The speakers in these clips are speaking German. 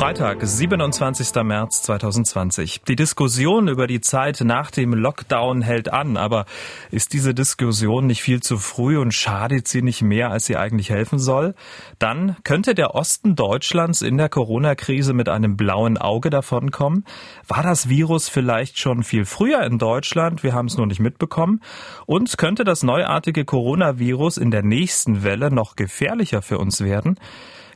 Freitag, 27. März 2020. Die Diskussion über die Zeit nach dem Lockdown hält an, aber ist diese Diskussion nicht viel zu früh und schadet sie nicht mehr, als sie eigentlich helfen soll? Dann könnte der Osten Deutschlands in der Corona-Krise mit einem blauen Auge davonkommen? War das Virus vielleicht schon viel früher in Deutschland? Wir haben es nur nicht mitbekommen. Und könnte das neuartige Coronavirus in der nächsten Welle noch gefährlicher für uns werden?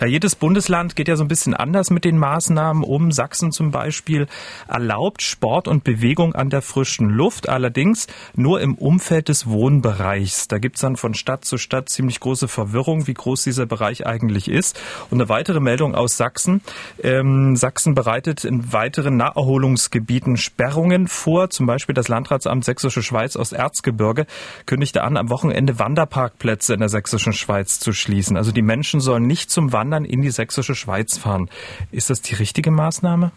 Ja, jedes Bundesland geht ja so ein bisschen anders mit den Maßnahmen um. Sachsen zum Beispiel erlaubt Sport und Bewegung an der frischen Luft, allerdings nur im Umfeld des Wohnbereichs. Da gibt's dann von Stadt zu Stadt ziemlich große Verwirrung, wie groß dieser Bereich eigentlich ist. Und eine weitere Meldung aus Sachsen. Ähm, Sachsen bereitet in weiteren Naherholungsgebieten Sperrungen vor. Zum Beispiel das Landratsamt Sächsische Schweiz aus Erzgebirge kündigte an, am Wochenende Wanderparkplätze in der Sächsischen Schweiz zu schließen. Also die Menschen sollen nicht zum Wandern Wandern in die sächsische Schweiz fahren. Ist das die richtige Maßnahme?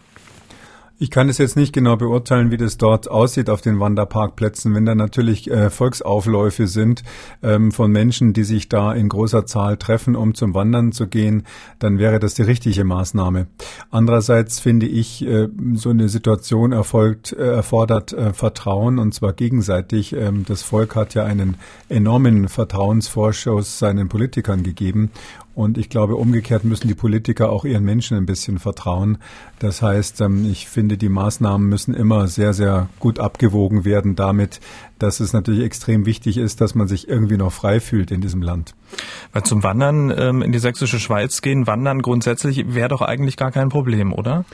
Ich kann es jetzt nicht genau beurteilen, wie das dort aussieht auf den Wanderparkplätzen. Wenn da natürlich äh, Volksaufläufe sind ähm, von Menschen, die sich da in großer Zahl treffen, um zum Wandern zu gehen, dann wäre das die richtige Maßnahme. Andererseits finde ich, äh, so eine Situation erfolgt, äh, erfordert äh, Vertrauen und zwar gegenseitig. Ähm, das Volk hat ja einen enormen Vertrauensvorschuss seinen Politikern gegeben und ich glaube, umgekehrt müssen die Politiker auch ihren Menschen ein bisschen vertrauen. Das heißt, ähm, ich finde, die Maßnahmen müssen immer sehr, sehr gut abgewogen werden damit, dass es natürlich extrem wichtig ist, dass man sich irgendwie noch frei fühlt in diesem Land. Weil zum Wandern ähm, in die sächsische Schweiz gehen, wandern grundsätzlich wäre doch eigentlich gar kein Problem, oder?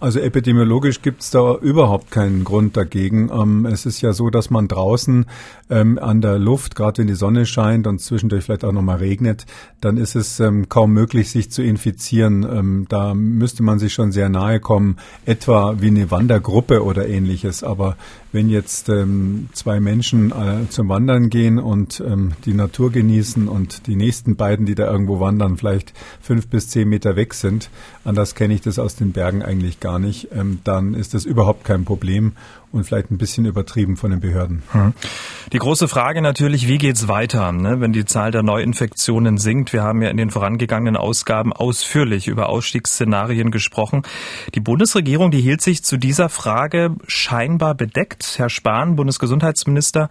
Also epidemiologisch gibt es da überhaupt keinen Grund dagegen. Ähm, es ist ja so, dass man draußen ähm, an der Luft, gerade wenn die Sonne scheint und zwischendurch vielleicht auch nochmal regnet, dann ist es ähm, kaum möglich, sich zu infizieren. Ähm, da müsste man sich schon sehr nahe kommen, etwa wie eine Wandergruppe oder ähnliches. Aber wenn jetzt ähm, zwei Menschen äh, zum Wandern gehen und ähm, die Natur genießen und die nächsten beiden, die da irgendwo wandern, vielleicht fünf bis zehn Meter weg sind, anders kenne ich das aus den Bergen eigentlich gar gar nicht, ähm, dann ist das überhaupt kein Problem und vielleicht ein bisschen übertrieben von den Behörden. Hm. Die große Frage natürlich, wie geht's weiter, ne, wenn die Zahl der Neuinfektionen sinkt? Wir haben ja in den vorangegangenen Ausgaben ausführlich über Ausstiegsszenarien gesprochen. Die Bundesregierung, die hielt sich zu dieser Frage scheinbar bedeckt. Herr Spahn, Bundesgesundheitsminister,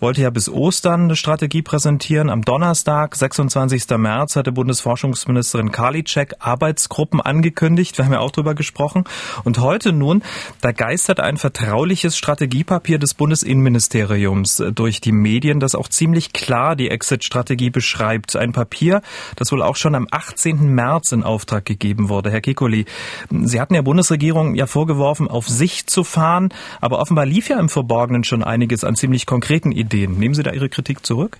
wollte ja bis Ostern eine Strategie präsentieren. Am Donnerstag, 26. März, hatte Bundesforschungsministerin Karliczek Arbeitsgruppen angekündigt. Wir haben ja auch drüber gesprochen. Und heute nun, da geistert ein vertrauliches vertrauliches Strategiepapier des Bundesinnenministeriums durch die Medien, das auch ziemlich klar die Exit-Strategie beschreibt. Ein Papier, das wohl auch schon am 18. März in Auftrag gegeben wurde. Herr Kikoli, Sie hatten der Bundesregierung ja vorgeworfen, auf sich zu fahren, aber offenbar lief ja im Verborgenen schon einiges an ziemlich konkreten Ideen. Nehmen Sie da Ihre Kritik zurück?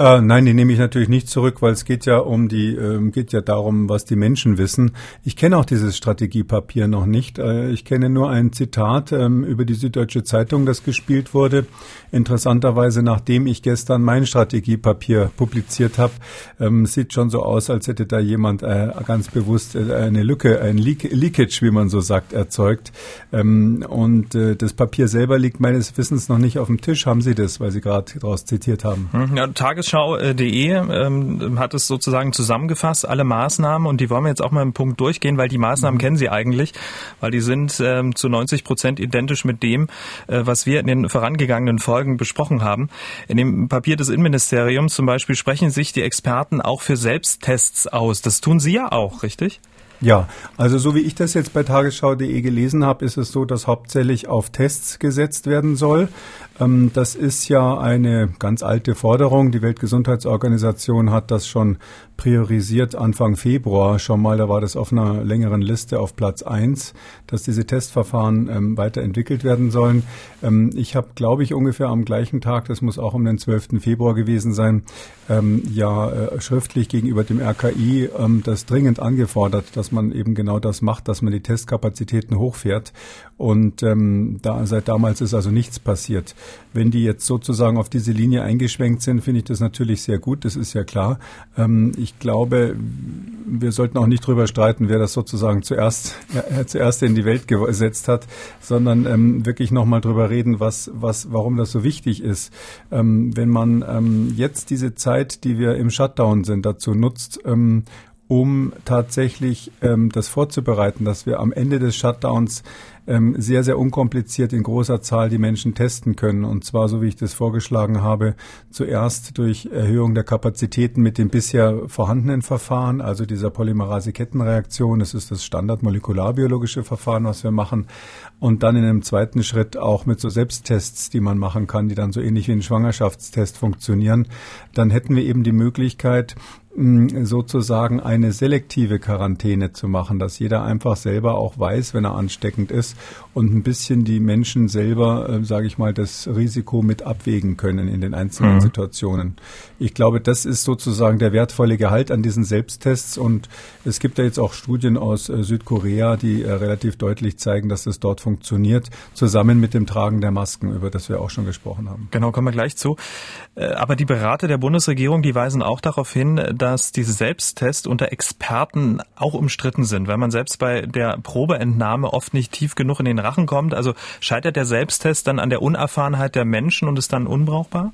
Äh, nein, die nehme ich natürlich nicht zurück, weil es geht ja um die, äh, geht ja darum, was die Menschen wissen. Ich kenne auch dieses Strategiepapier noch nicht. Äh, ich kenne nur ein Zitat ähm, über die Süddeutsche Zeitung, das gespielt wurde. Interessanterweise, nachdem ich gestern mein Strategiepapier publiziert habe, ähm, sieht schon so aus, als hätte da jemand äh, ganz bewusst äh, eine Lücke, ein Leak Leakage, wie man so sagt, erzeugt. Ähm, und äh, das Papier selber liegt meines Wissens noch nicht auf dem Tisch. Haben Sie das, weil Sie gerade daraus zitiert haben? Hm, ja, Tagesschau.de ähm, hat es sozusagen zusammengefasst, alle Maßnahmen, und die wollen wir jetzt auch mal im Punkt durchgehen, weil die Maßnahmen mhm. kennen Sie eigentlich, weil die sind ähm, zu 90 Prozent identisch mit dem, äh, was wir in den vorangegangenen Folgen besprochen haben. In dem Papier des Innenministeriums zum Beispiel sprechen sich die Experten auch für Selbsttests aus. Das tun Sie ja auch, richtig? Ja, also so wie ich das jetzt bei tagesschau.de gelesen habe, ist es so, dass hauptsächlich auf Tests gesetzt werden soll. Ähm, das ist ja eine ganz alte Forderung. Die Weltgesundheitsorganisation hat das schon priorisiert Anfang Februar schon mal. Da war das auf einer längeren Liste auf Platz eins, dass diese Testverfahren ähm, weiterentwickelt werden sollen. Ähm, ich habe, glaube ich, ungefähr am gleichen Tag, das muss auch um den 12. Februar gewesen sein, ja äh, schriftlich gegenüber dem RKI das dringend angefordert, dass man eben genau das macht, dass man die Testkapazitäten hochfährt. Und da, seit damals ist also nichts passiert. Wenn die jetzt sozusagen auf diese Linie eingeschwenkt sind, finde ich das natürlich sehr gut. Das ist ja klar. Ähm, ich glaube, wir sollten auch nicht drüber streiten, wer das sozusagen zuerst, ja, zuerst in die Welt gesetzt hat, sondern ähm, wirklich nochmal drüber reden, was, was, warum das so wichtig ist. Ähm, wenn man ähm, jetzt diese Zeit, die wir im Shutdown sind, dazu nutzt, ähm, um tatsächlich ähm, das vorzubereiten, dass wir am Ende des Shutdowns ähm, sehr, sehr unkompliziert in großer Zahl die Menschen testen können. Und zwar, so wie ich das vorgeschlagen habe, zuerst durch Erhöhung der Kapazitäten mit dem bisher vorhandenen Verfahren, also dieser Polymerase-Kettenreaktion. Das ist das standardmolekularbiologische Verfahren, was wir machen. Und dann in einem zweiten Schritt auch mit so Selbsttests, die man machen kann, die dann so ähnlich wie ein Schwangerschaftstest funktionieren. Dann hätten wir eben die Möglichkeit, sozusagen eine selektive Quarantäne zu machen, dass jeder einfach selber auch weiß, wenn er ansteckend ist und ein bisschen die Menschen selber, äh, sage ich mal, das Risiko mit abwägen können in den einzelnen mhm. Situationen. Ich glaube, das ist sozusagen der wertvolle Gehalt an diesen Selbsttests und es gibt ja jetzt auch Studien aus äh, Südkorea, die äh, relativ deutlich zeigen, dass das dort funktioniert, zusammen mit dem Tragen der Masken, über das wir auch schon gesprochen haben. Genau, kommen wir gleich zu. Äh, aber die Berater der Bundesregierung, die weisen auch darauf hin, dass diese Selbsttests unter Experten auch umstritten sind, weil man selbst bei der Probeentnahme oft nicht tief genug in den Rachen kommt. Also scheitert der Selbsttest dann an der Unerfahrenheit der Menschen und ist dann unbrauchbar?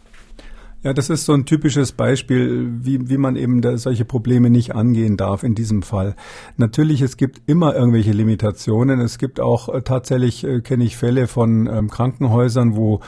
Ja, das ist so ein typisches Beispiel, wie, wie man eben da solche Probleme nicht angehen darf in diesem Fall. Natürlich, es gibt immer irgendwelche Limitationen. Es gibt auch äh, tatsächlich, äh, kenne ich Fälle von ähm, Krankenhäusern, wo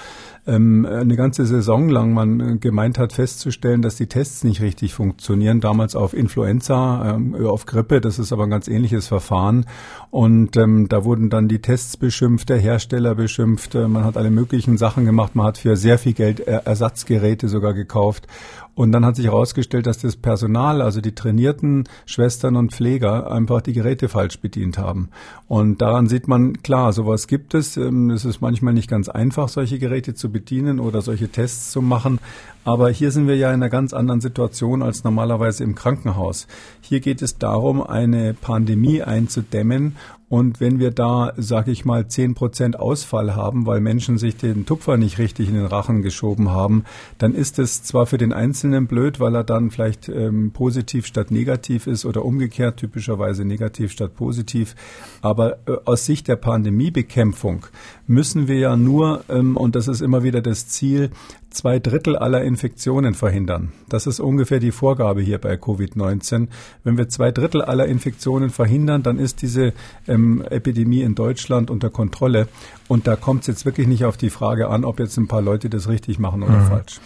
ähm, eine ganze Saison lang man äh, gemeint hat festzustellen, dass die Tests nicht richtig funktionieren. Damals auf Influenza, ähm, auf Grippe, das ist aber ein ganz ähnliches Verfahren. Und ähm, da wurden dann die Tests beschimpft, der Hersteller beschimpft. Äh, man hat alle möglichen Sachen gemacht. Man hat für sehr viel Geld Ersatzgeräte sogar gekauft. Und dann hat sich herausgestellt, dass das Personal, also die trainierten Schwestern und Pfleger, einfach die Geräte falsch bedient haben. Und daran sieht man, klar, sowas gibt es. Ähm, es ist manchmal nicht ganz einfach, solche Geräte zu bedienen oder solche Tests zu machen. Aber hier sind wir ja in einer ganz anderen Situation als normalerweise im Krankenhaus. Hier geht es darum, eine Pandemie einzudämmen und wenn wir da, sage ich mal, zehn Prozent Ausfall haben, weil Menschen sich den Tupfer nicht richtig in den Rachen geschoben haben, dann ist es zwar für den Einzelnen blöd, weil er dann vielleicht ähm, positiv statt negativ ist oder umgekehrt typischerweise negativ statt positiv. Aber äh, aus Sicht der Pandemiebekämpfung müssen wir ja nur, ähm, und das ist immer wieder das Ziel, zwei Drittel aller Infektionen verhindern. Das ist ungefähr die Vorgabe hier bei Covid-19. Wenn wir zwei Drittel aller Infektionen verhindern, dann ist diese ähm, Epidemie in Deutschland unter Kontrolle. Und da kommt es jetzt wirklich nicht auf die Frage an, ob jetzt ein paar Leute das richtig machen oder mhm. falsch.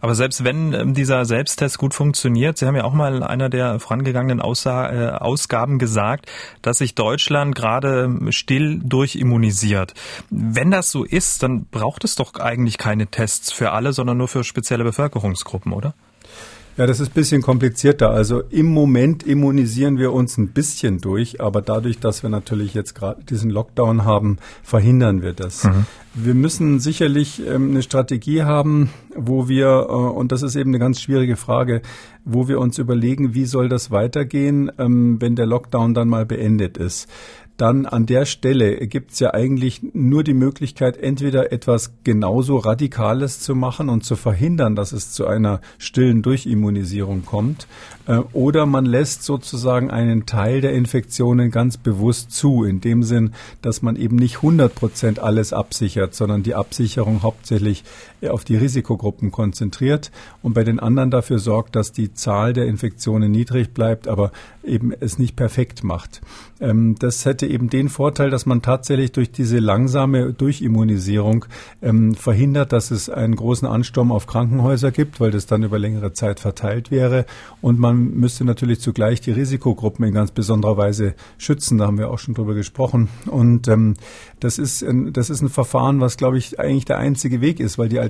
Aber selbst wenn ähm, dieser Selbsttest gut funktioniert, Sie haben ja auch mal in einer der vorangegangenen Aussa äh, Ausgaben gesagt, dass sich Deutschland gerade ähm, still durchimmunisiert. Wenn das so ist, dann braucht es doch eigentlich keine Tests für alle, sondern nur für spezielle Bevölkerungsgruppen, oder? Ja, das ist ein bisschen komplizierter. Also im Moment immunisieren wir uns ein bisschen durch, aber dadurch, dass wir natürlich jetzt gerade diesen Lockdown haben, verhindern wir das. Mhm. Wir müssen sicherlich ähm, eine Strategie haben, wo wir, äh, und das ist eben eine ganz schwierige Frage, wo wir uns überlegen, wie soll das weitergehen, ähm, wenn der Lockdown dann mal beendet ist dann an der Stelle gibt es ja eigentlich nur die Möglichkeit, entweder etwas genauso Radikales zu machen und zu verhindern, dass es zu einer stillen Durchimmunisierung kommt, äh, oder man lässt sozusagen einen Teil der Infektionen ganz bewusst zu, in dem Sinn, dass man eben nicht 100 Prozent alles absichert, sondern die Absicherung hauptsächlich auf die Risikogruppen konzentriert und bei den anderen dafür sorgt, dass die Zahl der Infektionen niedrig bleibt, aber eben es nicht perfekt macht. Ähm, das hätte eben den Vorteil, dass man tatsächlich durch diese langsame Durchimmunisierung ähm, verhindert, dass es einen großen Ansturm auf Krankenhäuser gibt, weil das dann über längere Zeit verteilt wäre und man müsste natürlich zugleich die Risikogruppen in ganz besonderer Weise schützen. Da haben wir auch schon drüber gesprochen. Und ähm, das ist ein, das ist ein Verfahren, was glaube ich eigentlich der einzige Weg ist, weil die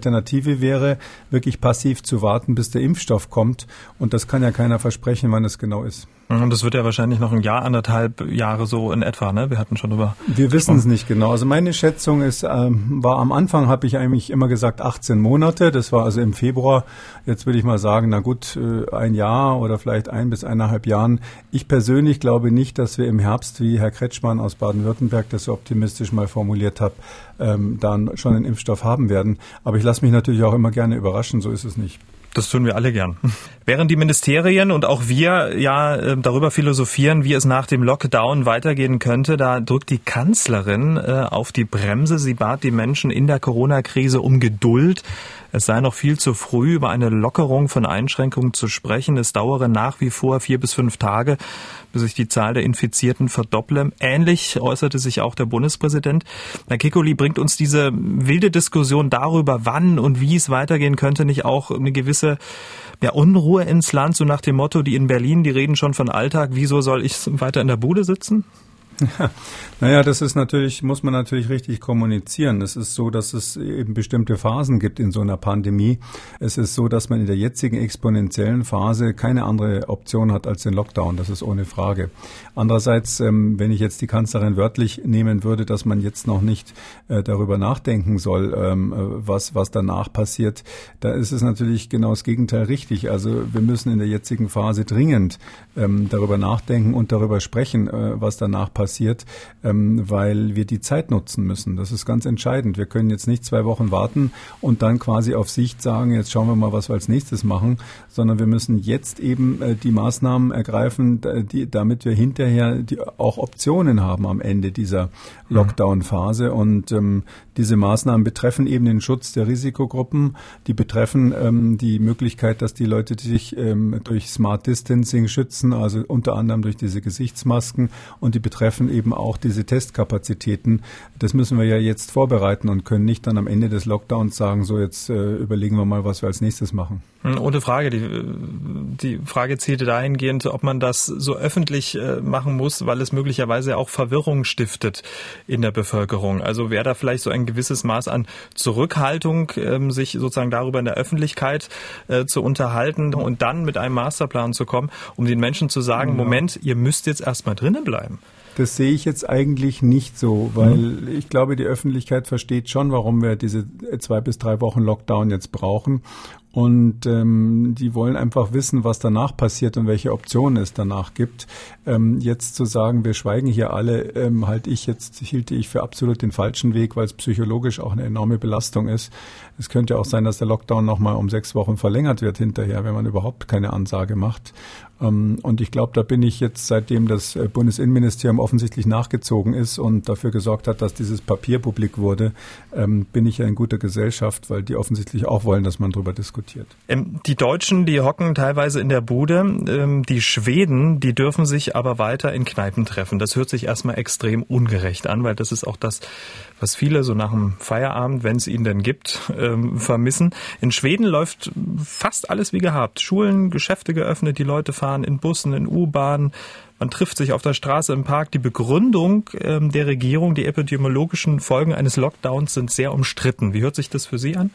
wäre, wirklich passiv zu warten, bis der Impfstoff kommt. Und das kann ja keiner versprechen, wann es genau ist. Und das wird ja wahrscheinlich noch ein Jahr, anderthalb Jahre so in etwa, ne? Wir hatten schon über. Wir wissen es nicht genau. Also meine Schätzung ist, ähm, war am Anfang habe ich eigentlich immer gesagt 18 Monate. Das war also im Februar. Jetzt würde ich mal sagen, na gut, äh, ein Jahr oder vielleicht ein bis eineinhalb Jahren. Ich persönlich glaube nicht, dass wir im Herbst, wie Herr Kretschmann aus Baden-Württemberg das so optimistisch mal formuliert hat, ähm, dann schon einen Impfstoff haben werden. Aber ich lasse mich natürlich auch immer gerne überraschen. So ist es nicht. Das tun wir alle gern. Während die Ministerien und auch wir ja äh, darüber philosophieren, wie es nach dem Lockdown weitergehen könnte, da drückt die Kanzlerin äh, auf die Bremse. Sie bat die Menschen in der Corona-Krise um Geduld. Es sei noch viel zu früh, über eine Lockerung von Einschränkungen zu sprechen. Es dauere nach wie vor vier bis fünf Tage, sich die Zahl der Infizierten verdopple. Ähnlich äußerte sich auch der Bundespräsident. Herr Kikoli, bringt uns diese wilde Diskussion darüber, wann und wie es weitergehen könnte, nicht auch eine gewisse ja, Unruhe ins Land, so nach dem Motto, die in Berlin, die reden schon von Alltag, wieso soll ich weiter in der Bude sitzen? Ja, naja, das ist natürlich, muss man natürlich richtig kommunizieren. Es ist so, dass es eben bestimmte Phasen gibt in so einer Pandemie. Es ist so, dass man in der jetzigen exponentiellen Phase keine andere Option hat als den Lockdown. Das ist ohne Frage. Andererseits, ähm, wenn ich jetzt die Kanzlerin wörtlich nehmen würde, dass man jetzt noch nicht äh, darüber nachdenken soll, ähm, äh, was, was danach passiert, da ist es natürlich genau das Gegenteil richtig. Also wir müssen in der jetzigen Phase dringend ähm, darüber nachdenken und darüber sprechen, äh, was danach passiert passiert, ähm, weil wir die Zeit nutzen müssen. Das ist ganz entscheidend. Wir können jetzt nicht zwei Wochen warten und dann quasi auf Sicht sagen, jetzt schauen wir mal, was wir als nächstes machen, sondern wir müssen jetzt eben äh, die Maßnahmen ergreifen, die, damit wir hinterher die, auch Optionen haben am Ende dieser Lockdown-Phase. Und ähm, diese Maßnahmen betreffen eben den Schutz der Risikogruppen, die betreffen ähm, die Möglichkeit, dass die Leute sich ähm, durch Smart Distancing schützen, also unter anderem durch diese Gesichtsmasken und die betreffen eben auch diese Testkapazitäten. Das müssen wir ja jetzt vorbereiten und können nicht dann am Ende des Lockdowns sagen, so jetzt äh, überlegen wir mal, was wir als nächstes machen. Hm, ohne Frage. Die, die Frage zielte dahingehend, ob man das so öffentlich äh, machen muss, weil es möglicherweise auch Verwirrung stiftet in der Bevölkerung. Also wäre da vielleicht so ein gewisses Maß an Zurückhaltung, ähm, sich sozusagen darüber in der Öffentlichkeit äh, zu unterhalten und dann mit einem Masterplan zu kommen, um den Menschen zu sagen, ja. Moment, ihr müsst jetzt erstmal drinnen bleiben. Das sehe ich jetzt eigentlich nicht so, weil mhm. ich glaube, die Öffentlichkeit versteht schon, warum wir diese zwei bis drei Wochen Lockdown jetzt brauchen. Und ähm, die wollen einfach wissen, was danach passiert und welche Optionen es danach gibt. Ähm, jetzt zu sagen, wir schweigen hier alle, ähm, halte ich jetzt, hielte ich für absolut den falschen Weg, weil es psychologisch auch eine enorme Belastung ist. Es könnte auch sein, dass der Lockdown nochmal um sechs Wochen verlängert wird hinterher, wenn man überhaupt keine Ansage macht. Ähm, und ich glaube, da bin ich jetzt, seitdem das äh, Bundesinnenministerium offensichtlich nachgezogen ist und dafür gesorgt hat, dass dieses Papier publik wurde, ähm, bin ich ja in guter Gesellschaft, weil die offensichtlich auch wollen, dass man darüber diskutiert. Ähm, die Deutschen, die hocken teilweise in der Bude. Die Schweden, die dürfen sich aber weiter in Kneipen treffen. Das hört sich erstmal extrem ungerecht an, weil das ist auch das, was viele so nach dem Feierabend, wenn es ihn denn gibt, vermissen. In Schweden läuft fast alles wie gehabt. Schulen, Geschäfte geöffnet, die Leute fahren in Bussen, in U-Bahnen. Man trifft sich auf der Straße im Park. Die Begründung ähm, der Regierung, die epidemiologischen Folgen eines Lockdowns sind sehr umstritten. Wie hört sich das für Sie an?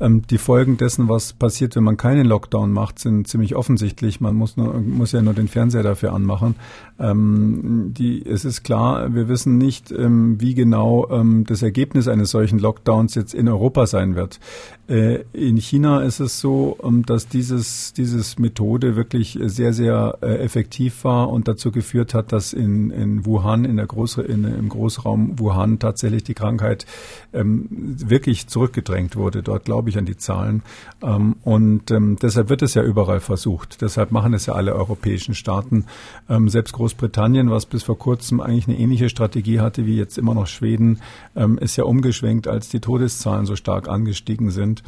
Ähm, die Folgen dessen, was passiert, wenn man keinen Lockdown macht, sind ziemlich offensichtlich. Man muss, nur, muss ja nur den Fernseher dafür anmachen. Ähm, die, es ist klar, wir wissen nicht, ähm, wie genau ähm, das Ergebnis eines solchen Lockdowns jetzt in Europa sein wird. Äh, in China ist es so, ähm, dass dieses, dieses Methode wirklich sehr, sehr äh, effektiv war und dazu geführt hat, dass in, in Wuhan, in der Groß, in, im Großraum Wuhan tatsächlich die Krankheit ähm, wirklich zurückgedrängt wurde. Dort glaube ich an die Zahlen. Ähm, und ähm, deshalb wird es ja überall versucht. Deshalb machen es ja alle europäischen Staaten. Ähm, selbst Großbritannien, was bis vor kurzem eigentlich eine ähnliche Strategie hatte wie jetzt immer noch Schweden, ähm, ist ja umgeschwenkt, als die Todeszahlen so stark angestiegen sind.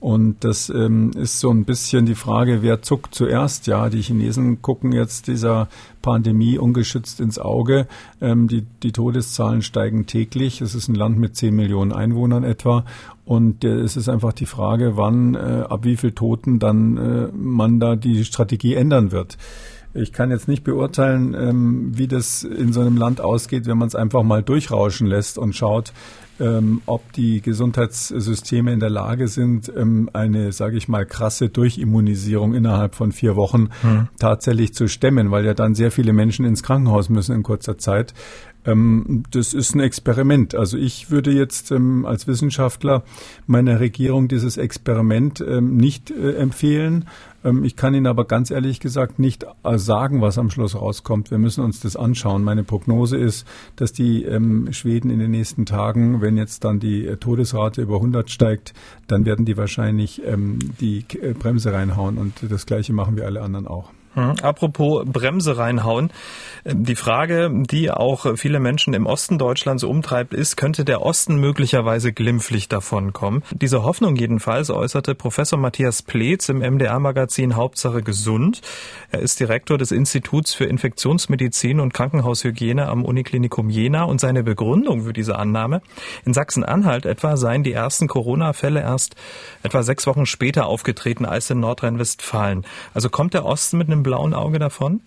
Und das ähm, ist so ein bisschen die Frage, wer zuckt zuerst? Ja, die Chinesen gucken jetzt dieser Pandemie ungeschützt ins Auge. Ähm, die, die Todeszahlen steigen täglich. Es ist ein Land mit 10 Millionen Einwohnern etwa. Und äh, es ist einfach die Frage, wann, äh, ab wie viel Toten dann äh, man da die Strategie ändern wird. Ich kann jetzt nicht beurteilen, ähm, wie das in so einem Land ausgeht, wenn man es einfach mal durchrauschen lässt und schaut, ähm, ob die Gesundheitssysteme in der Lage sind, ähm, eine, sage ich mal, krasse Durchimmunisierung innerhalb von vier Wochen hm. tatsächlich zu stemmen, weil ja dann sehr viele Menschen ins Krankenhaus müssen in kurzer Zeit. Ähm, das ist ein Experiment. Also ich würde jetzt ähm, als Wissenschaftler meiner Regierung dieses Experiment ähm, nicht äh, empfehlen. Ähm, ich kann Ihnen aber ganz ehrlich gesagt nicht äh, sagen, was am Schluss rauskommt. Wir müssen uns das anschauen. Meine Prognose ist, dass die ähm, Schweden in den nächsten Tagen, wenn jetzt dann die äh, Todesrate über 100 steigt, dann werden die wahrscheinlich ähm, die äh, Bremse reinhauen und das Gleiche machen wir alle anderen auch. Hm. Apropos Bremse reinhauen. Ähm, die Frage, die auch viele Menschen im Osten Deutschlands umtreibt, ist, könnte der Osten möglicherweise glimpflich davonkommen? Diese Hoffnung jedenfalls äußerte Professor Matthias Pleetz im MDR-Magazin Hauptsache Gesund. Er ist Direktor des Instituts für Infektionsmedizin und Krankenhaushygiene am Uniklinikum Jena und seine Begründung für diese Annahme, in Sachsen-Anhalt etwa seien die ersten Corona-Fälle erst etwa sechs Wochen später aufgetreten als in Nordrhein-Westfalen. Also kommt der Osten mit einem blauen Auge davon?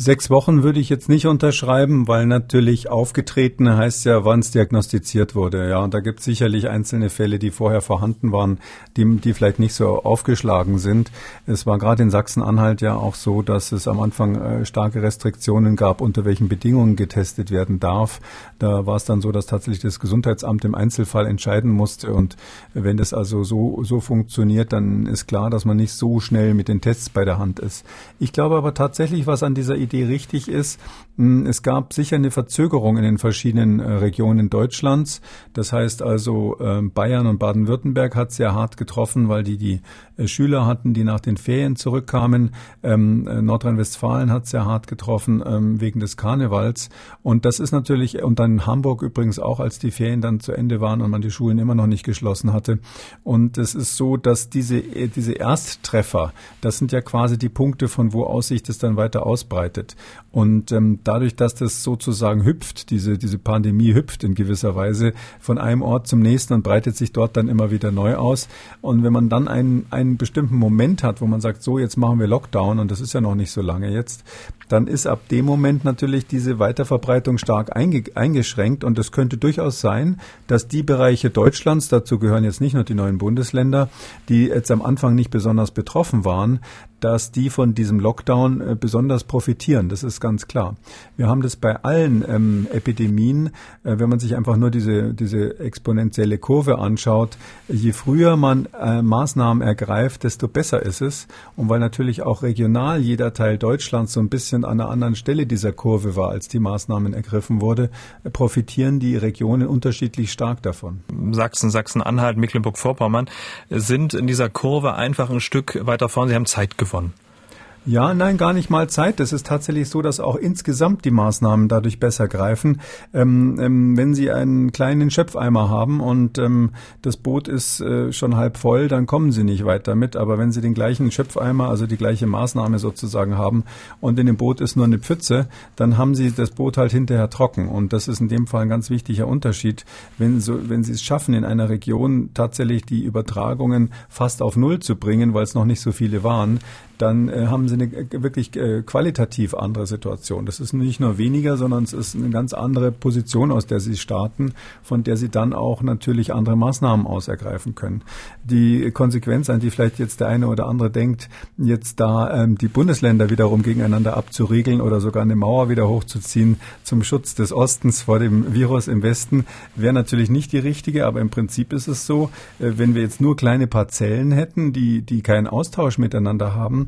Sechs Wochen würde ich jetzt nicht unterschreiben, weil natürlich aufgetreten heißt ja, wann es diagnostiziert wurde. Ja, und da gibt es sicherlich einzelne Fälle, die vorher vorhanden waren, die, die vielleicht nicht so aufgeschlagen sind. Es war gerade in Sachsen-Anhalt ja auch so, dass es am Anfang äh, starke Restriktionen gab, unter welchen Bedingungen getestet werden darf. Da war es dann so, dass tatsächlich das Gesundheitsamt im Einzelfall entscheiden musste. Und wenn das also so, so funktioniert, dann ist klar, dass man nicht so schnell mit den Tests bei der Hand ist. Ich glaube aber tatsächlich, was an dieser Idee richtig ist. Hm, es gab sicher eine Verzögerung in den verschiedenen äh, Regionen Deutschlands. Das heißt also, ähm, Bayern und Baden-Württemberg hat sehr hart getroffen, weil die die äh, Schüler hatten, die nach den Ferien zurückkamen. Ähm, äh, Nordrhein-Westfalen hat sehr hart getroffen ähm, wegen des Karnevals. Und das ist natürlich, und dann Hamburg übrigens auch, als die Ferien dann zu Ende waren und man die Schulen immer noch nicht geschlossen hatte. Und es ist so, dass diese, diese Ersttreffer, das sind ja quasi die Punkte, von wo aus sich das dann weiter ausbreitet verbreitet. Und ähm, dadurch, dass das sozusagen hüpft, diese, diese Pandemie hüpft in gewisser Weise von einem Ort zum nächsten und breitet sich dort dann immer wieder neu aus. Und wenn man dann einen, einen bestimmten Moment hat, wo man sagt, so, jetzt machen wir Lockdown, und das ist ja noch nicht so lange jetzt, dann ist ab dem Moment natürlich diese Weiterverbreitung stark einge eingeschränkt. Und es könnte durchaus sein, dass die Bereiche Deutschlands, dazu gehören jetzt nicht nur die neuen Bundesländer, die jetzt am Anfang nicht besonders betroffen waren, dass die von diesem Lockdown äh, besonders profitieren. Das ist ganz klar. Wir haben das bei allen ähm, Epidemien, äh, wenn man sich einfach nur diese, diese exponentielle Kurve anschaut. Je früher man äh, Maßnahmen ergreift, desto besser ist es. Und weil natürlich auch regional jeder Teil Deutschlands so ein bisschen an einer anderen Stelle dieser Kurve war, als die Maßnahmen ergriffen wurde, äh, profitieren die Regionen unterschiedlich stark davon. Sachsen, Sachsen-Anhalt, Mecklenburg-Vorpommern sind in dieser Kurve einfach ein Stück weiter vorne. Sie haben Zeit gewonnen gewonnen. Ja, nein, gar nicht mal Zeit. Es ist tatsächlich so, dass auch insgesamt die Maßnahmen dadurch besser greifen. Ähm, ähm, wenn Sie einen kleinen Schöpfeimer haben und ähm, das Boot ist äh, schon halb voll, dann kommen Sie nicht weit damit. Aber wenn Sie den gleichen Schöpfeimer, also die gleiche Maßnahme sozusagen haben und in dem Boot ist nur eine Pfütze, dann haben Sie das Boot halt hinterher trocken. Und das ist in dem Fall ein ganz wichtiger Unterschied. Wenn, so, wenn Sie es schaffen, in einer Region tatsächlich die Übertragungen fast auf Null zu bringen, weil es noch nicht so viele waren, dann äh, haben sie eine wirklich äh, qualitativ andere Situation. Das ist nicht nur weniger, sondern es ist eine ganz andere Position, aus der sie starten, von der sie dann auch natürlich andere Maßnahmen ausergreifen können. Die Konsequenz, an die vielleicht jetzt der eine oder andere denkt, jetzt da ähm, die Bundesländer wiederum gegeneinander abzuriegeln oder sogar eine Mauer wieder hochzuziehen zum Schutz des Ostens vor dem Virus im Westen, wäre natürlich nicht die richtige, aber im Prinzip ist es so, äh, wenn wir jetzt nur kleine Parzellen hätten, die, die keinen Austausch miteinander haben,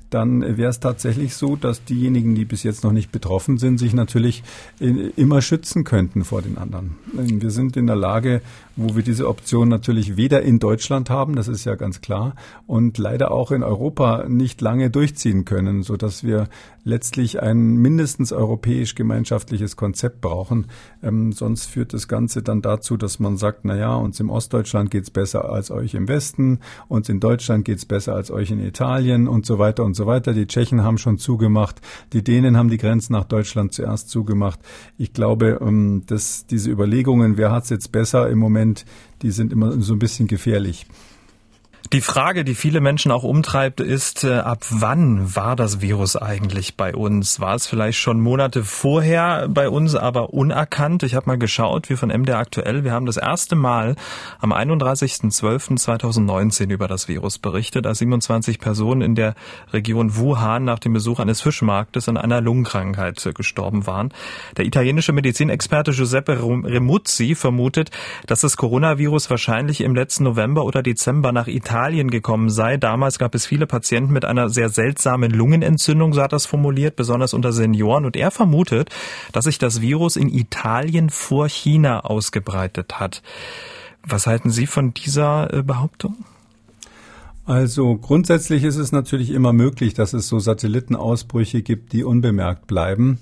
dann wäre es tatsächlich so, dass diejenigen, die bis jetzt noch nicht betroffen sind, sich natürlich immer schützen könnten vor den anderen. Wir sind in der Lage, wo wir diese Option natürlich weder in Deutschland haben, das ist ja ganz klar, und leider auch in Europa nicht lange durchziehen können, so dass wir letztlich ein mindestens europäisch gemeinschaftliches Konzept brauchen. Ähm, sonst führt das Ganze dann dazu, dass man sagt, na ja, uns im Ostdeutschland geht's besser als euch im Westen, uns in Deutschland geht's besser als euch in Italien und so weiter und so weiter. Die Tschechen haben schon zugemacht, die Dänen haben die Grenzen nach Deutschland zuerst zugemacht. Ich glaube, ähm, dass diese Überlegungen, wer hat's jetzt besser im Moment, die sind immer so ein bisschen gefährlich. Die Frage, die viele Menschen auch umtreibt, ist, äh, ab wann war das Virus eigentlich bei uns? War es vielleicht schon Monate vorher bei uns, aber unerkannt? Ich habe mal geschaut, wir von MDR aktuell, wir haben das erste Mal am 31.12.2019 über das Virus berichtet, als 27 Personen in der Region Wuhan nach dem Besuch eines Fischmarktes an einer Lungenkrankheit äh, gestorben waren. Der italienische Medizinexperte Giuseppe Remuzzi vermutet, dass das Coronavirus wahrscheinlich im letzten November oder Dezember nach Italien Italien gekommen sei. Damals gab es viele Patienten mit einer sehr seltsamen Lungenentzündung, so hat das formuliert, besonders unter Senioren. Und er vermutet, dass sich das Virus in Italien vor China ausgebreitet hat. Was halten Sie von dieser äh, Behauptung? Also grundsätzlich ist es natürlich immer möglich, dass es so Satellitenausbrüche gibt, die unbemerkt bleiben.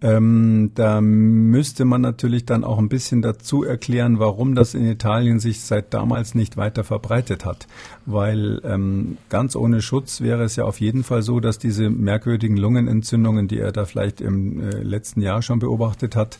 Ähm, da müsste man natürlich dann auch ein bisschen dazu erklären, warum das in Italien sich seit damals nicht weiter verbreitet hat. Weil ähm, ganz ohne Schutz wäre es ja auf jeden Fall so, dass diese merkwürdigen Lungenentzündungen, die er da vielleicht im äh, letzten Jahr schon beobachtet hat,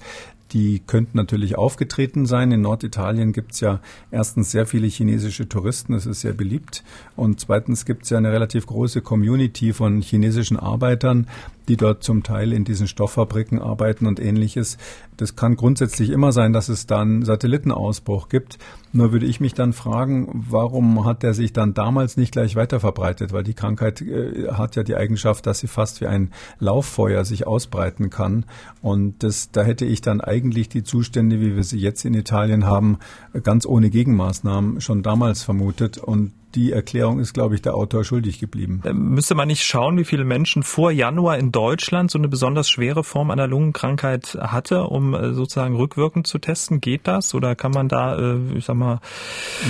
die könnten natürlich aufgetreten sein. In Norditalien gibt es ja erstens sehr viele chinesische Touristen, das ist sehr beliebt. Und zweitens gibt es ja eine relativ große Community von chinesischen Arbeitern, die dort zum Teil in diesen Stofffabriken arbeiten und ähnliches. Das kann grundsätzlich immer sein, dass es dann Satellitenausbruch gibt. Nur würde ich mich dann fragen, warum hat der sich dann damals nicht gleich weiter verbreitet? Weil die Krankheit äh, hat ja die Eigenschaft, dass sie fast wie ein Lauffeuer sich ausbreiten kann. Und das, da hätte ich dann eigentlich die Zustände, wie wir sie jetzt in Italien haben, ganz ohne Gegenmaßnahmen schon damals vermutet. Und die Erklärung ist, glaube ich, der Autor schuldig geblieben. Ähm, müsste man nicht schauen, wie viele Menschen vor Januar in Deutschland so eine besonders schwere Form einer Lungenkrankheit hatte, um äh, sozusagen rückwirkend zu testen? Geht das oder kann man da, äh, ich sag mal.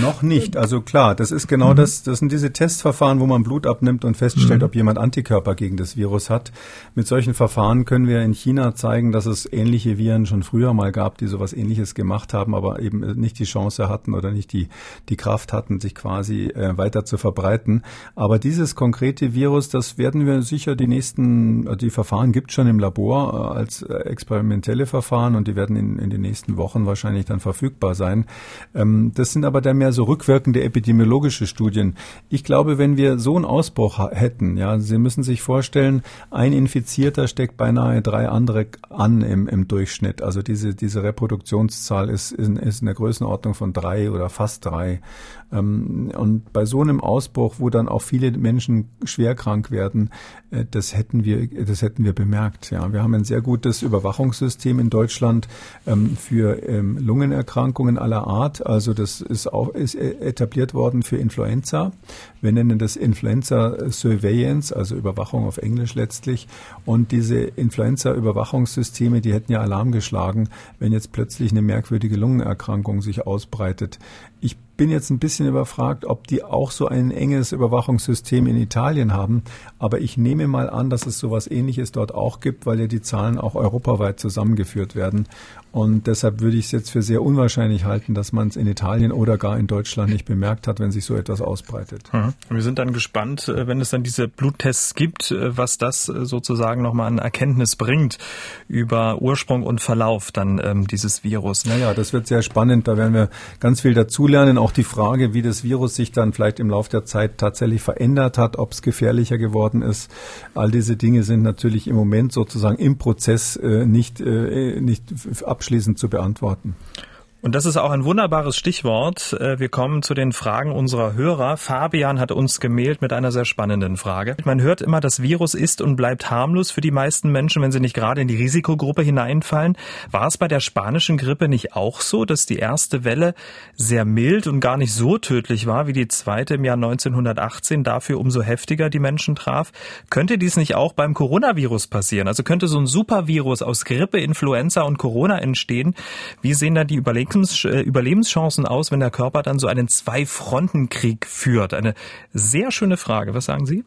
Noch nicht. Also klar, das ist genau mhm. das, das sind diese Testverfahren, wo man Blut abnimmt und feststellt, mhm. ob jemand Antikörper gegen das Virus hat. Mit solchen Verfahren können wir in China zeigen, dass es ähnliche Viren schon früher mal gab, die sowas ähnliches gemacht haben, aber eben nicht die Chance hatten oder nicht die, die Kraft hatten, sich quasi äh, weiter zu verbreiten. Aber dieses konkrete Virus, das werden wir sicher die nächsten, äh, die Verfahren gibt schon im Labor äh, als äh, experimentelle Verfahren und die werden in, in den nächsten Wochen wahrscheinlich dann verfügbar sein. Ähm, das sind aber dann mehr so rückwirkende epidemiologische Studien. Ich glaube, wenn wir so einen Ausbruch hätten, ja, Sie müssen sich vorstellen, ein Infizierter steckt beinahe drei andere an im, im Durchschnitt. Also diese, diese Reproduktionszahl ist, ist, ist in der Größenordnung von drei oder fast drei. Ähm, und bei so einem Ausbruch, wo dann auch viele Menschen schwer krank werden, äh, das hätten wir, das hätten wir bemerkt. Ja, wir haben ein sehr gutes Überwachungssystem in Deutschland ähm, für ähm, Lungenerkrankungen aller Art. Also das ist auch ist etabliert worden für Influenza. Wir nennen das Influenza Surveillance, also Überwachung auf Englisch letztlich. Und diese Influenza-Überwachungssysteme, die hätten ja Alarm geschlagen, wenn jetzt plötzlich eine merkwürdige Lungenerkrankung sich ausbreitet. Ich bin jetzt ein bisschen überfragt, ob die auch so ein enges Überwachungssystem in Italien haben. Aber ich nehme mal an, dass es sowas ähnliches dort auch gibt, weil ja die Zahlen auch europaweit zusammengeführt werden. Und deshalb würde ich es jetzt für sehr unwahrscheinlich halten, dass man es in Italien oder gar in Deutschland nicht bemerkt hat, wenn sich so etwas ausbreitet. Mhm. Wir sind dann gespannt, äh, wenn es dann diese Bluttests gibt, äh, was das äh, sozusagen nochmal an Erkenntnis bringt über Ursprung und Verlauf dann ähm, dieses Virus. Naja, das wird sehr spannend. Da werden wir ganz viel dazulernen. Auch die Frage, wie das Virus sich dann vielleicht im Laufe der Zeit tatsächlich verändert hat, ob es gefährlicher geworden ist. All diese Dinge sind natürlich im Moment sozusagen im Prozess äh, nicht, äh, nicht abschließend abschließend zu beantworten. Und das ist auch ein wunderbares Stichwort. Äh, wir kommen zu den Fragen unserer Hörer. Fabian hat uns gemailt mit einer sehr spannenden Frage. Man hört immer, das Virus ist und bleibt harmlos für die meisten Menschen, wenn sie nicht gerade in die Risikogruppe hineinfallen. War es bei der spanischen Grippe nicht auch so, dass die erste Welle sehr mild und gar nicht so tödlich war wie die zweite im Jahr 1918, dafür umso heftiger die Menschen traf? Könnte dies nicht auch beim Coronavirus passieren? Also könnte so ein Supervirus aus Grippe, Influenza und Corona entstehen? Wie sehen da die Überlegungen äh, Überlebenschancen aus, wenn der Körper dann so einen Zwei-Fronten-Krieg führt? Eine sehr schöne Frage. Was sagen Sie?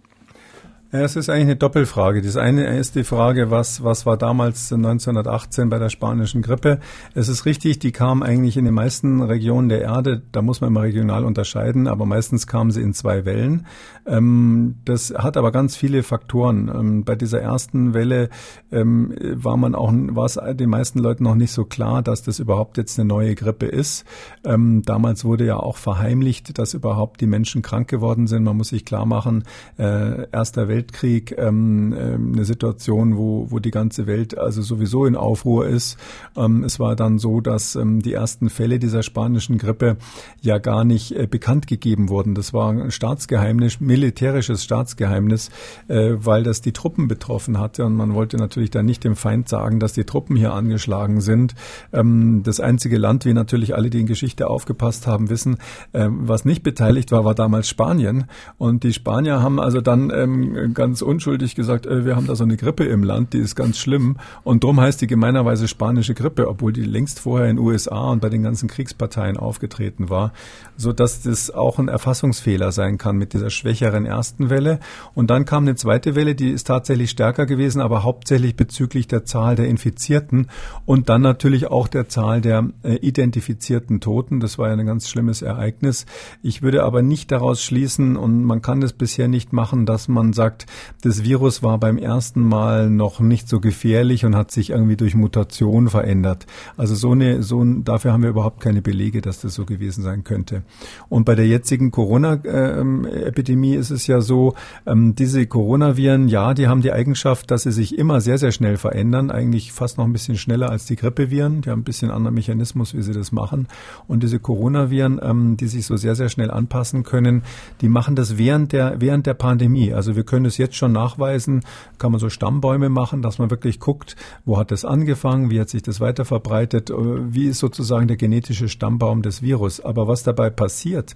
Es ist eigentlich eine Doppelfrage. Das eine ist die Frage, was, was war damals 1918 bei der spanischen Grippe? Es ist richtig, die kam eigentlich in den meisten Regionen der Erde, da muss man immer regional unterscheiden, aber meistens kamen sie in zwei Wellen. Ähm, das hat aber ganz viele Faktoren. Ähm, bei dieser ersten Welle ähm, war man auch, war es den meisten Leuten noch nicht so klar, dass das überhaupt jetzt eine neue Grippe ist. Damals wurde ja auch verheimlicht, dass überhaupt die Menschen krank geworden sind. Man muss sich klar machen, äh, erster Welt Weltkrieg ähm, ähm, eine Situation, wo, wo die ganze Welt also sowieso in Aufruhr ist. Ähm, es war dann so, dass ähm, die ersten Fälle dieser spanischen Grippe ja gar nicht äh, bekannt gegeben wurden. Das war ein Staatsgeheimnis, militärisches Staatsgeheimnis, äh, weil das die Truppen betroffen hatte und man wollte natürlich dann nicht dem Feind sagen, dass die Truppen hier angeschlagen sind. Ähm, das einzige Land, wie natürlich alle, die in Geschichte aufgepasst haben, wissen, äh, was nicht beteiligt war, war damals Spanien. Und die Spanier haben also dann ähm, ganz unschuldig gesagt, äh, wir haben da so eine Grippe im Land, die ist ganz schlimm. Und drum heißt die gemeinerweise spanische Grippe, obwohl die längst vorher in USA und bei den ganzen Kriegsparteien aufgetreten war, so dass das auch ein Erfassungsfehler sein kann mit dieser schwächeren ersten Welle. Und dann kam eine zweite Welle, die ist tatsächlich stärker gewesen, aber hauptsächlich bezüglich der Zahl der Infizierten und dann natürlich auch der Zahl der äh, identifizierten Toten. Das war ja ein ganz schlimmes Ereignis. Ich würde aber nicht daraus schließen, und man kann es bisher nicht machen, dass man sagt, sagt, das Virus war beim ersten Mal noch nicht so gefährlich und hat sich irgendwie durch Mutation verändert. Also so eine, so ein, dafür haben wir überhaupt keine Belege, dass das so gewesen sein könnte. Und bei der jetzigen Corona-Epidemie ist es ja so, ähm, diese Coronaviren, ja, die haben die Eigenschaft, dass sie sich immer sehr, sehr schnell verändern, eigentlich fast noch ein bisschen schneller als die Grippeviren. Die haben ein bisschen anderen Mechanismus, wie sie das machen. Und diese Coronaviren, ähm, die sich so sehr, sehr schnell anpassen können, die machen das während der, während der Pandemie. Also wir können es jetzt schon nachweisen, kann man so Stammbäume machen, dass man wirklich guckt, wo hat es angefangen, wie hat sich das weiter verbreitet, äh, wie ist sozusagen der genetische Stammbaum des Virus. Aber was dabei passiert,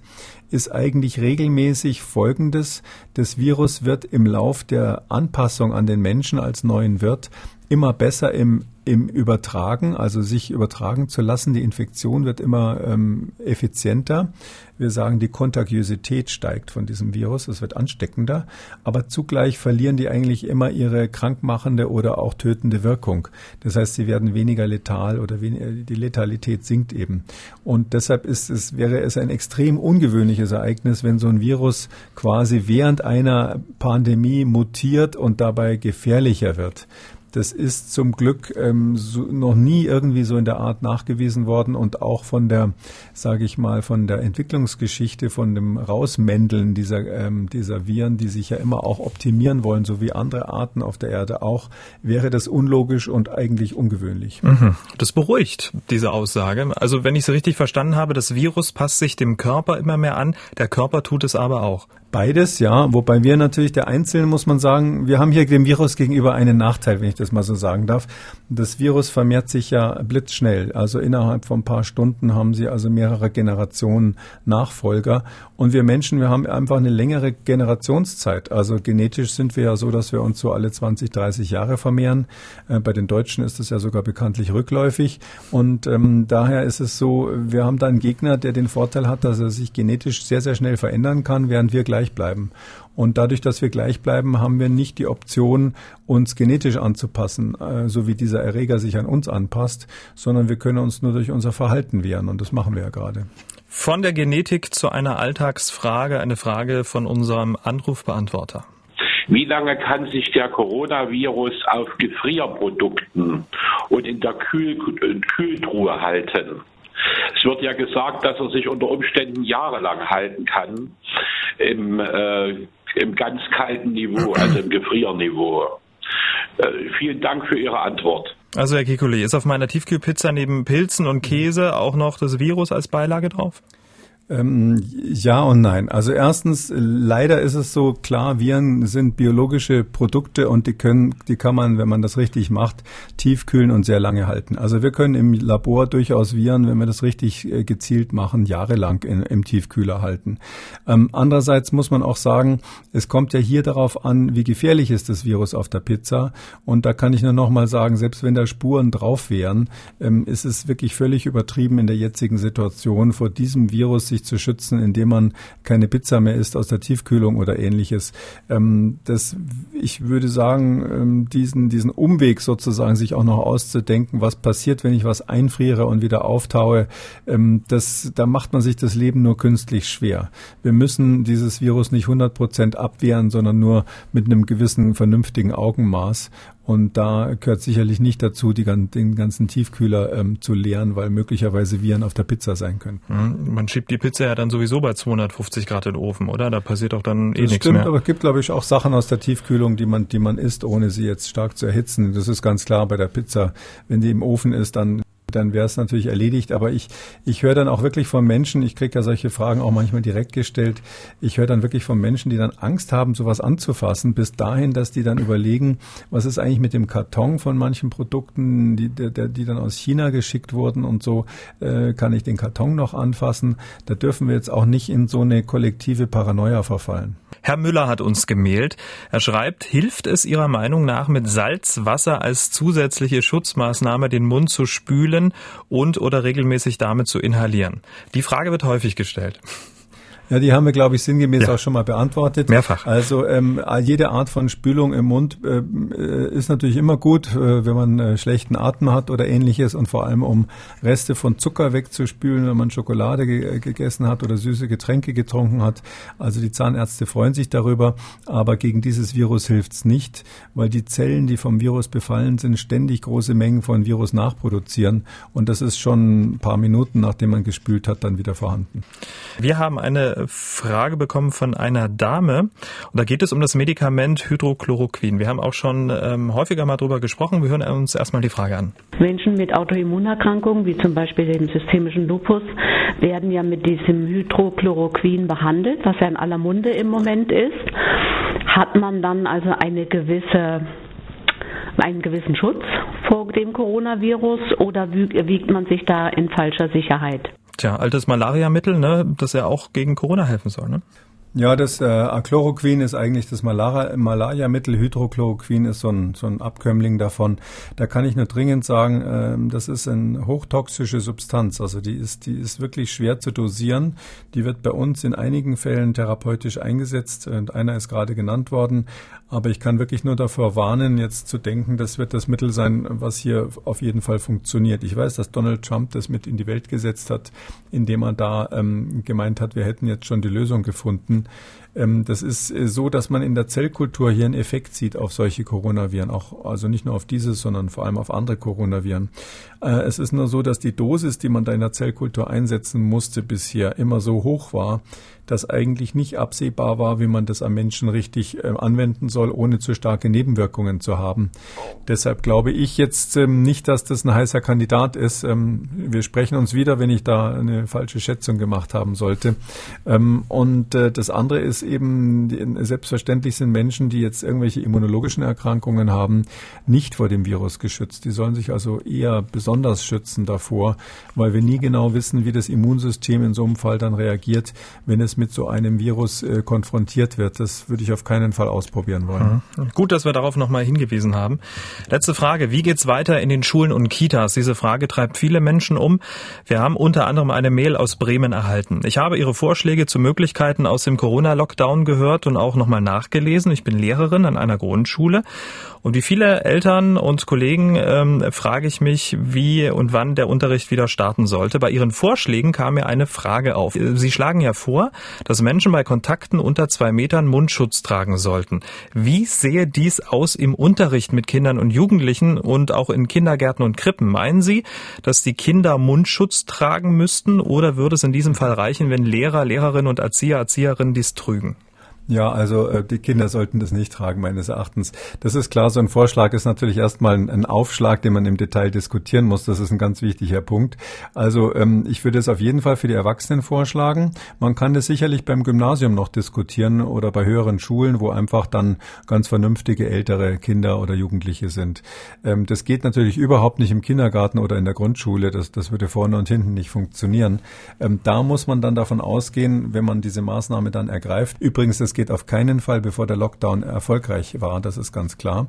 ist eigentlich regelmäßig Folgendes. Das Virus wird im Lauf der Anpassung an den Menschen als neuen Wirt immer besser im im Übertragen, also sich übertragen zu lassen. Die Infektion wird immer ähm, effizienter. Wir sagen, die Kontagiosität steigt von diesem Virus, es wird ansteckender, aber zugleich verlieren die eigentlich immer ihre krankmachende oder auch tötende Wirkung. Das heißt, sie werden weniger letal oder die Letalität sinkt eben. Und deshalb ist es, wäre es ein extrem ungewöhnliches Ereignis, wenn so ein Virus quasi während einer Pandemie mutiert und dabei gefährlicher wird. Das ist zum Glück ähm, so, noch nie irgendwie so in der Art nachgewiesen worden und auch von der, sage ich mal, von der Entwicklungsgeschichte, von dem Rausmändeln dieser, ähm, dieser Viren, die sich ja immer auch optimieren wollen, so wie andere Arten auf der Erde auch, wäre das unlogisch und eigentlich ungewöhnlich. Mhm. Das beruhigt diese Aussage. Also wenn ich es richtig verstanden habe, das Virus passt sich dem Körper immer mehr an, der Körper tut es aber auch. Beides, ja. Wobei wir natürlich der Einzelne, muss man sagen, wir haben hier dem Virus gegenüber einen Nachteil, wenn ich das mal so sagen darf. Das Virus vermehrt sich ja blitzschnell. Also innerhalb von ein paar Stunden haben sie also mehrere Generationen Nachfolger. Und wir Menschen, wir haben einfach eine längere Generationszeit. Also genetisch sind wir ja so, dass wir uns so alle 20, 30 Jahre vermehren. Äh, bei den Deutschen ist es ja sogar bekanntlich rückläufig. Und ähm, daher ist es so, wir haben da einen Gegner, der den Vorteil hat, dass er sich genetisch sehr, sehr schnell verändern kann, während wir gleich gleich bleiben. Und dadurch, dass wir gleich bleiben, haben wir nicht die Option, uns genetisch anzupassen, äh, so wie dieser Erreger sich an uns anpasst, sondern wir können uns nur durch unser Verhalten wehren. Und das machen wir ja gerade. Von der Genetik zu einer Alltagsfrage, eine Frage von unserem Anrufbeantworter. Wie lange kann sich der Coronavirus auf Gefrierprodukten und in der Kühl Kühltruhe halten? Es wird ja gesagt, dass er sich unter Umständen jahrelang halten kann im, äh, im ganz kalten Niveau, also im Gefrierniveau. Äh, vielen Dank für Ihre Antwort. Also Herr Kikuli, ist auf meiner Tiefkühlpizza neben Pilzen und Käse auch noch das Virus als Beilage drauf? Ähm, ja und nein. Also erstens, leider ist es so, klar, Viren sind biologische Produkte und die können, die kann man, wenn man das richtig macht, tiefkühlen und sehr lange halten. Also wir können im Labor durchaus Viren, wenn wir das richtig äh, gezielt machen, jahrelang in, im Tiefkühler halten. Ähm, andererseits muss man auch sagen, es kommt ja hier darauf an, wie gefährlich ist das Virus auf der Pizza. Und da kann ich nur noch mal sagen, selbst wenn da Spuren drauf wären, ähm, ist es wirklich völlig übertrieben in der jetzigen Situation vor diesem Virus sich sich zu schützen, indem man keine Pizza mehr isst aus der Tiefkühlung oder ähnliches. Ähm, das, ich würde sagen, ähm, diesen, diesen Umweg sozusagen sich auch noch auszudenken, was passiert, wenn ich was einfriere und wieder auftaue, ähm, das, da macht man sich das Leben nur künstlich schwer. Wir müssen dieses Virus nicht 100 Prozent abwehren, sondern nur mit einem gewissen vernünftigen Augenmaß. Und da gehört sicherlich nicht dazu, die, den ganzen Tiefkühler ähm, zu leeren, weil möglicherweise Viren auf der Pizza sein können. Mhm. Man schiebt die Pizza ja dann sowieso bei 250 Grad in den Ofen, oder? Da passiert doch dann eh das nichts stimmt, mehr. aber es gibt, glaube ich, auch Sachen aus der Tiefkühlung, die man, die man isst, ohne sie jetzt stark zu erhitzen. Das ist ganz klar bei der Pizza. Wenn die im Ofen ist, dann dann wäre es natürlich erledigt. Aber ich, ich höre dann auch wirklich von Menschen, ich kriege ja solche Fragen auch manchmal direkt gestellt, ich höre dann wirklich von Menschen, die dann Angst haben, sowas anzufassen, bis dahin, dass die dann überlegen, was ist eigentlich mit dem Karton von manchen Produkten, die, die, die dann aus China geschickt wurden und so, äh, kann ich den Karton noch anfassen. Da dürfen wir jetzt auch nicht in so eine kollektive Paranoia verfallen. Herr Müller hat uns gemailt. Er schreibt, hilft es Ihrer Meinung nach mit Salzwasser als zusätzliche Schutzmaßnahme den Mund zu spülen und oder regelmäßig damit zu inhalieren? Die Frage wird häufig gestellt. Ja, die haben wir, glaube ich, sinngemäß ja. auch schon mal beantwortet. Mehrfach. Also ähm, jede Art von Spülung im Mund äh, ist natürlich immer gut, äh, wenn man äh, schlechten Atem hat oder ähnliches und vor allem um Reste von Zucker wegzuspülen, wenn man Schokolade ge gegessen hat oder süße Getränke getrunken hat. Also die Zahnärzte freuen sich darüber, aber gegen dieses Virus hilft's nicht, weil die Zellen, die vom Virus befallen sind, ständig große Mengen von Virus nachproduzieren und das ist schon ein paar Minuten, nachdem man gespült hat, dann wieder vorhanden. Wir haben eine Frage bekommen von einer Dame. Und da geht es um das Medikament Hydrochloroquin. Wir haben auch schon ähm, häufiger mal drüber gesprochen. Wir hören uns erstmal die Frage an. Menschen mit Autoimmunerkrankungen, wie zum Beispiel dem systemischen Lupus, werden ja mit diesem Hydrochloroquin behandelt, was ja in aller Munde im Moment ist. Hat man dann also eine gewisse einen gewissen Schutz vor dem Coronavirus oder wiegt man sich da in falscher Sicherheit? Tja, altes Malariamittel, ne, das ja auch gegen Corona helfen soll, ne? Ja, das äh, Achloroquin ist eigentlich das Malaria, Malaria-Mittel. Hydrochloroquin ist so ein, so ein Abkömmling davon. Da kann ich nur dringend sagen, ähm, das ist eine hochtoxische Substanz. Also die ist, die ist wirklich schwer zu dosieren. Die wird bei uns in einigen Fällen therapeutisch eingesetzt. Und einer ist gerade genannt worden. Aber ich kann wirklich nur davor warnen, jetzt zu denken, das wird das Mittel sein, was hier auf jeden Fall funktioniert. Ich weiß, dass Donald Trump das mit in die Welt gesetzt hat, indem er da ähm, gemeint hat, wir hätten jetzt schon die Lösung gefunden. Ähm, das ist äh, so, dass man in der Zellkultur hier einen Effekt sieht auf solche Coronaviren, auch also nicht nur auf dieses, sondern vor allem auf andere Coronaviren. Äh, es ist nur so, dass die Dosis, die man da in der Zellkultur einsetzen musste bisher, immer so hoch war, dass eigentlich nicht absehbar war, wie man das am Menschen richtig äh, anwenden soll, ohne zu starke Nebenwirkungen zu haben. Deshalb glaube ich jetzt ähm, nicht, dass das ein heißer Kandidat ist. Ähm, wir sprechen uns wieder, wenn ich da eine falsche Schätzung gemacht haben sollte. Ähm, und äh, das andere ist eben, selbstverständlich sind Menschen, die jetzt irgendwelche immunologischen Erkrankungen haben, nicht vor dem Virus geschützt. Die sollen sich also eher besonders schützen davor, weil wir nie genau wissen, wie das Immunsystem in so einem Fall dann reagiert, wenn es mit so einem Virus äh, konfrontiert wird. Das würde ich auf keinen Fall ausprobieren wollen. Mhm. Gut, dass wir darauf nochmal hingewiesen haben. Letzte Frage. Wie geht's weiter in den Schulen und Kitas? Diese Frage treibt viele Menschen um. Wir haben unter anderem eine Mail aus Bremen erhalten. Ich habe Ihre Vorschläge zu Möglichkeiten aus dem Corona-Lockdown gehört und auch nochmal nachgelesen. Ich bin Lehrerin an einer Grundschule. Und wie viele Eltern und Kollegen ähm, frage ich mich, wie und wann der Unterricht wieder starten sollte. Bei Ihren Vorschlägen kam mir eine Frage auf. Sie schlagen ja vor, dass Menschen bei Kontakten unter zwei Metern Mundschutz tragen sollten. Wie sehe dies aus im Unterricht mit Kindern und Jugendlichen und auch in Kindergärten und Krippen? Meinen Sie, dass die Kinder Mundschutz tragen müssten oder würde es in diesem Fall reichen, wenn Lehrer, Lehrerinnen und Erzieher, Erzieherinnen dies trügen? Ja, also äh, die Kinder sollten das nicht tragen, meines Erachtens. Das ist klar, so ein Vorschlag ist natürlich erstmal ein, ein Aufschlag, den man im Detail diskutieren muss. Das ist ein ganz wichtiger Punkt. Also ähm, ich würde es auf jeden Fall für die Erwachsenen vorschlagen. Man kann das sicherlich beim Gymnasium noch diskutieren oder bei höheren Schulen, wo einfach dann ganz vernünftige ältere Kinder oder Jugendliche sind. Ähm, das geht natürlich überhaupt nicht im Kindergarten oder in der Grundschule. Das, das würde vorne und hinten nicht funktionieren. Ähm, da muss man dann davon ausgehen, wenn man diese Maßnahme dann ergreift. Übrigens, das das geht auf keinen Fall, bevor der Lockdown erfolgreich war. Das ist ganz klar.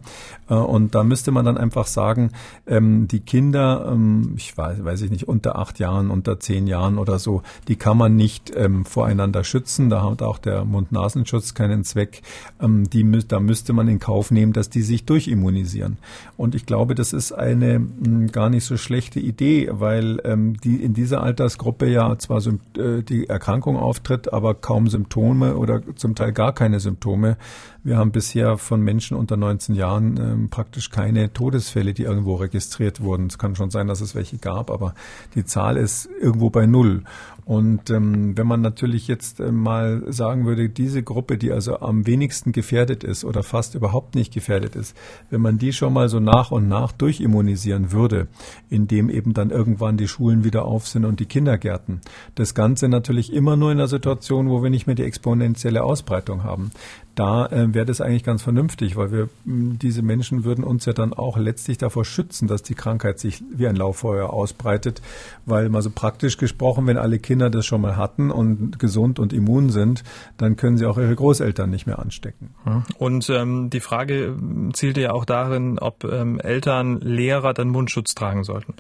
Äh, und da müsste man dann einfach sagen, ähm, die Kinder, ähm, ich weiß, weiß ich nicht, unter acht Jahren, unter zehn Jahren oder so, die kann man nicht ähm, voreinander schützen. Da hat auch der Mund-Nasenschutz keinen Zweck. Die, da müsste man in Kauf nehmen, dass die sich durchimmunisieren. Und ich glaube, das ist eine gar nicht so schlechte Idee, weil die in dieser Altersgruppe ja zwar äh, die Erkrankung auftritt, aber kaum Symptome oder zum Teil gar keine Symptome. Wir haben bisher von Menschen unter 19 Jahren ähm, praktisch keine Todesfälle, die irgendwo registriert wurden. Es kann schon sein, dass es welche gab, aber die Zahl ist irgendwo bei Null. Und ähm, wenn man natürlich jetzt äh, mal sagen würde, diese Gruppe, die also am wenigsten gefährdet ist oder fast überhaupt nicht gefährdet ist, wenn man die schon mal so nach und nach durchimmunisieren würde, indem eben dann irgendwann die Schulen wieder auf sind und die Kindergärten. Das Ganze natürlich immer nur in einer Situation, wo wir nicht mehr die exponentielle Ausbreitung haben da äh, wäre das eigentlich ganz vernünftig, weil wir mh, diese Menschen würden uns ja dann auch letztlich davor schützen, dass die Krankheit sich wie ein Lauffeuer ausbreitet, weil mal so praktisch gesprochen, wenn alle Kinder das schon mal hatten und gesund und immun sind, dann können sie auch ihre Großeltern nicht mehr anstecken. Und ähm, die Frage zielte ja auch darin, ob ähm, Eltern, Lehrer dann Mundschutz tragen sollten.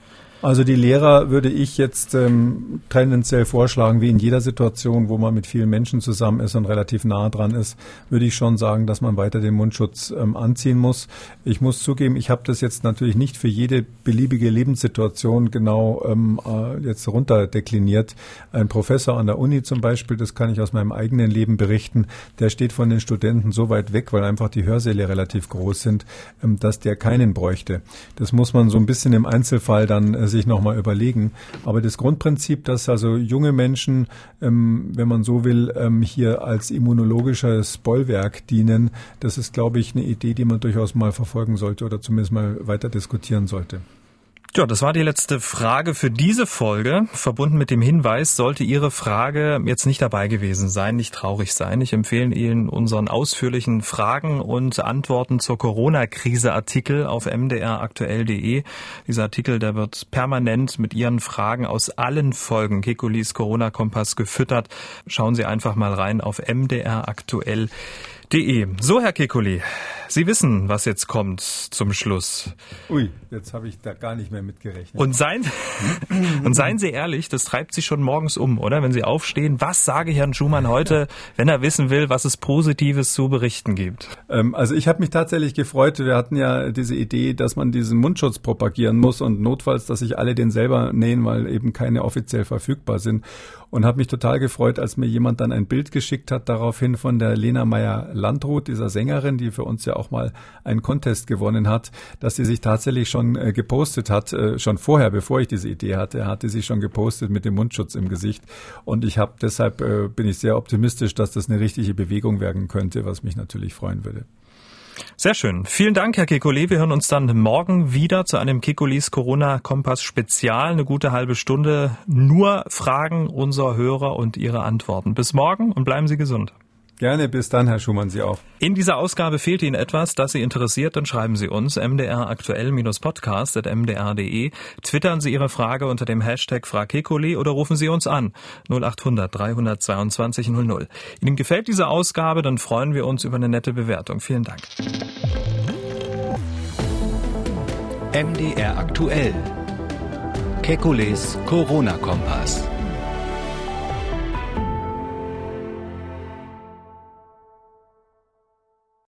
Also die Lehrer würde ich jetzt ähm, tendenziell vorschlagen, wie in jeder Situation, wo man mit vielen Menschen zusammen ist und relativ nah dran ist, würde ich schon sagen, dass man weiter den Mundschutz ähm, anziehen muss. Ich muss zugeben, ich habe das jetzt natürlich nicht für jede beliebige Lebenssituation genau ähm, äh, jetzt runterdekliniert. Ein Professor an der Uni zum Beispiel, das kann ich aus meinem eigenen Leben berichten, der steht von den Studenten so weit weg, weil einfach die Hörsäle relativ groß sind, ähm, dass der keinen bräuchte. Das muss man so ein bisschen im Einzelfall dann äh, sich nochmal überlegen. Aber das Grundprinzip, dass also junge Menschen, ähm, wenn man so will, ähm, hier als immunologisches Bollwerk dienen, das ist, glaube ich, eine Idee, die man durchaus mal verfolgen sollte oder zumindest mal weiter diskutieren sollte. Ja, das war die letzte Frage für diese Folge. Verbunden mit dem Hinweis, sollte Ihre Frage jetzt nicht dabei gewesen sein, nicht traurig sein. Ich empfehle Ihnen unseren ausführlichen Fragen und Antworten zur Corona-Krise-Artikel auf mdraktuell.de. Dieser Artikel, der wird permanent mit Ihren Fragen aus allen Folgen Kekulis Corona-Kompass gefüttert. Schauen Sie einfach mal rein auf mdraktuell.de. De. So, Herr Kekuli, Sie wissen, was jetzt kommt zum Schluss. Ui, jetzt habe ich da gar nicht mehr mitgerechnet. Und seien, und seien Sie ehrlich, das treibt Sie schon morgens um, oder? Wenn Sie aufstehen, was sage Herrn Schumann heute, wenn er wissen will, was es Positives zu berichten gibt? Ähm, also ich habe mich tatsächlich gefreut. Wir hatten ja diese Idee, dass man diesen Mundschutz propagieren muss und notfalls, dass sich alle den selber nähen, weil eben keine offiziell verfügbar sind und habe mich total gefreut, als mir jemand dann ein Bild geschickt hat, daraufhin von der Lena Meyer Landrut, dieser Sängerin, die für uns ja auch mal einen Contest gewonnen hat, dass sie sich tatsächlich schon äh, gepostet hat, äh, schon vorher, bevor ich diese Idee hatte, hatte sie schon gepostet mit dem Mundschutz im Gesicht. Und ich habe deshalb äh, bin ich sehr optimistisch, dass das eine richtige Bewegung werden könnte, was mich natürlich freuen würde. Sehr schön. Vielen Dank, Herr Kekulé. Wir hören uns dann morgen wieder zu einem Kekulis Corona-Kompass Spezial. Eine gute halbe Stunde. Nur Fragen unserer Hörer und ihre Antworten. Bis morgen und bleiben Sie gesund. Gerne, bis dann, Herr Schumann, Sie auch. In dieser Ausgabe fehlt Ihnen etwas, das Sie interessiert, dann schreiben Sie uns mdraktuell-podcast.mdr.de, twittern Sie Ihre Frage unter dem Hashtag FragKekole oder rufen Sie uns an 0800 322 00. Ihnen gefällt diese Ausgabe, dann freuen wir uns über eine nette Bewertung. Vielen Dank. MDR aktuell. Kekules Corona-Kompass.